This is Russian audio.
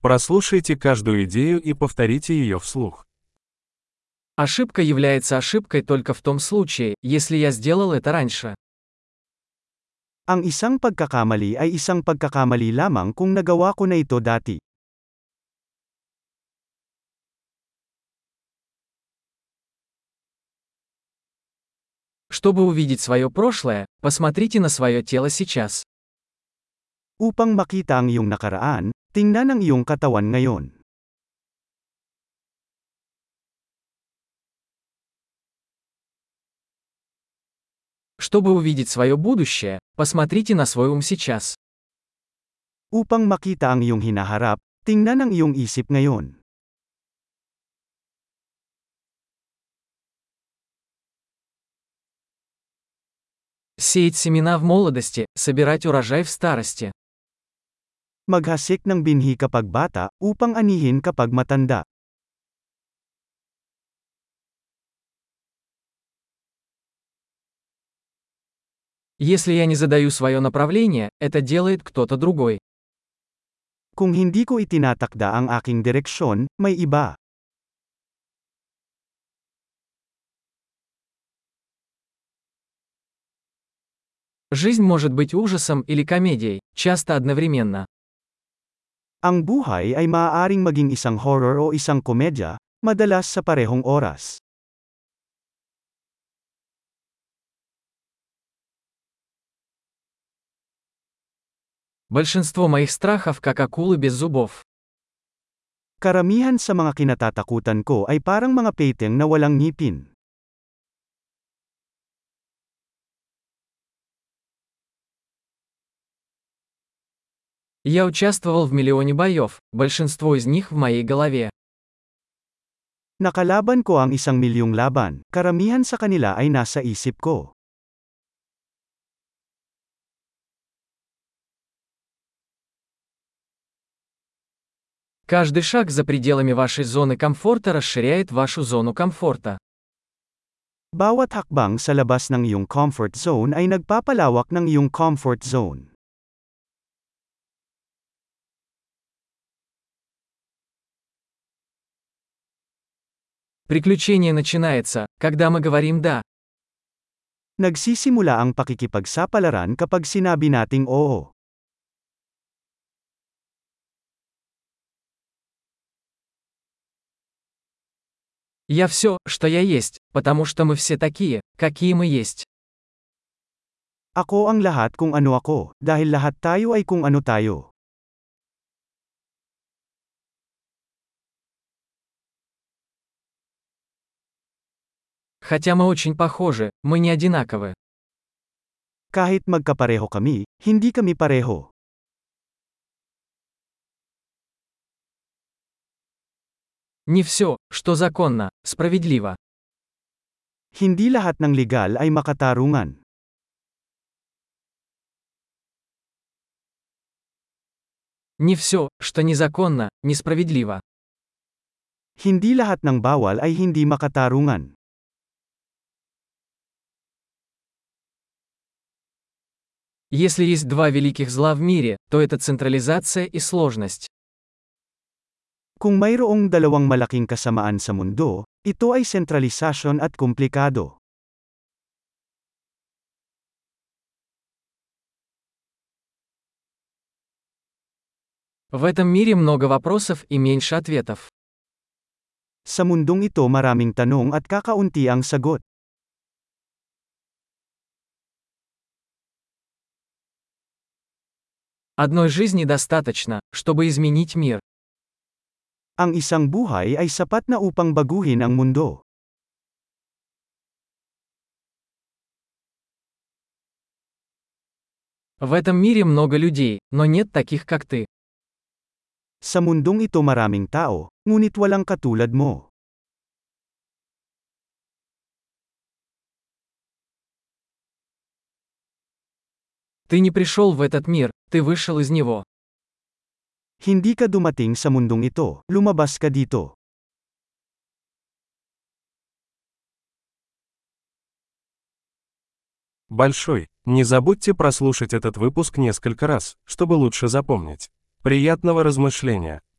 Прослушайте каждую идею и повторите ее вслух. Ошибка является ошибкой только в том случае, если я сделал это раньше. Ang isang pagkakamali ay isang pagkakamali lamang kung nagawa ko na ito dati. Чтобы увидеть свое прошлое, посмотрите на свое тело сейчас. Upang makita ang iyong nakaraan, tingnan ang iyong katawan ngayon. Чтобы увидеть свое будущее, посмотрите на свой ум сейчас. Upang makita ang iyong hinaharap, tingnan ang iyong isip ngayon. Сеять семена в молодости, собирать урожай в старости. Maghasik ng binhi kapag bata, upang anihin kapag matanda. Если я не задаю свое направление, это делает кто-то другой. Kung hindi ko itinatakda ang aking direksyon, may iba. Жизнь может быть ужасом или комедией, часто одновременно. Ang buhay ay maaaring maging isang horror o isang komedya, madalas sa parehong oras. Большинство моих страхов как акулы без зубов. Karamihan sa mga kinatatakutan ko ay parang mga peteng na walang ngipin. Я участвовал в миллионе боев, большинство из них в моей голове. Nakalaban ko ang isang milyong laban, karamihan sa kanila ay nasa isip ko. Каждый шаг за пределами вашей зоны комфорта расширяет вашу зону комфорта. Bawat hakbang sa labas ng iyong comfort zone ay nagpapalawak ng iyong comfort zone. Приключение начинается, когда мы говорим «да». Nagsisimula ang pakikipagsapalaran kapag sinabi nating oo. Я все, что я есть, потому что мы все такие, какие мы есть. Ako ang lahat kung ano ako, dahil lahat tayo ay kung ano tayo. Хотя мы очень похожи, мы не одинаковы. Kahit magkapareho kami, hindi kami pareho. Не все, что законно, справедливо. Hindi lahat ng legal ay makatarungan. Не все, что незаконно, несправедливо. Hindi lahat ng bawal ay hindi makatarungan. Если есть два великих зла в мире, то это централизация и сложность. Kung mayroong dalawang malaking kasamaan sa mundo, ito ay sentralisasyon at komplikado. В этом мире много вопросов и меньше ответов. Sa mundong ito maraming tanong at kakaunti ang sagot. Одной жизни достаточно, чтобы изменить мир. Ang isang buhay ay sapat na upang baguhin ang mundo. В этом мире много людей, но нет таких, как ты. Sa mundong ito maraming tao, ngunit walang katulad mo. Ты не пришел в этот мир, ты вышел из него. Hindi ka dumating sa mundong ito, lumabas ka dito. Большой. Не забудьте прослушать этот выпуск несколько раз, чтобы лучше запомнить. Приятного размышления!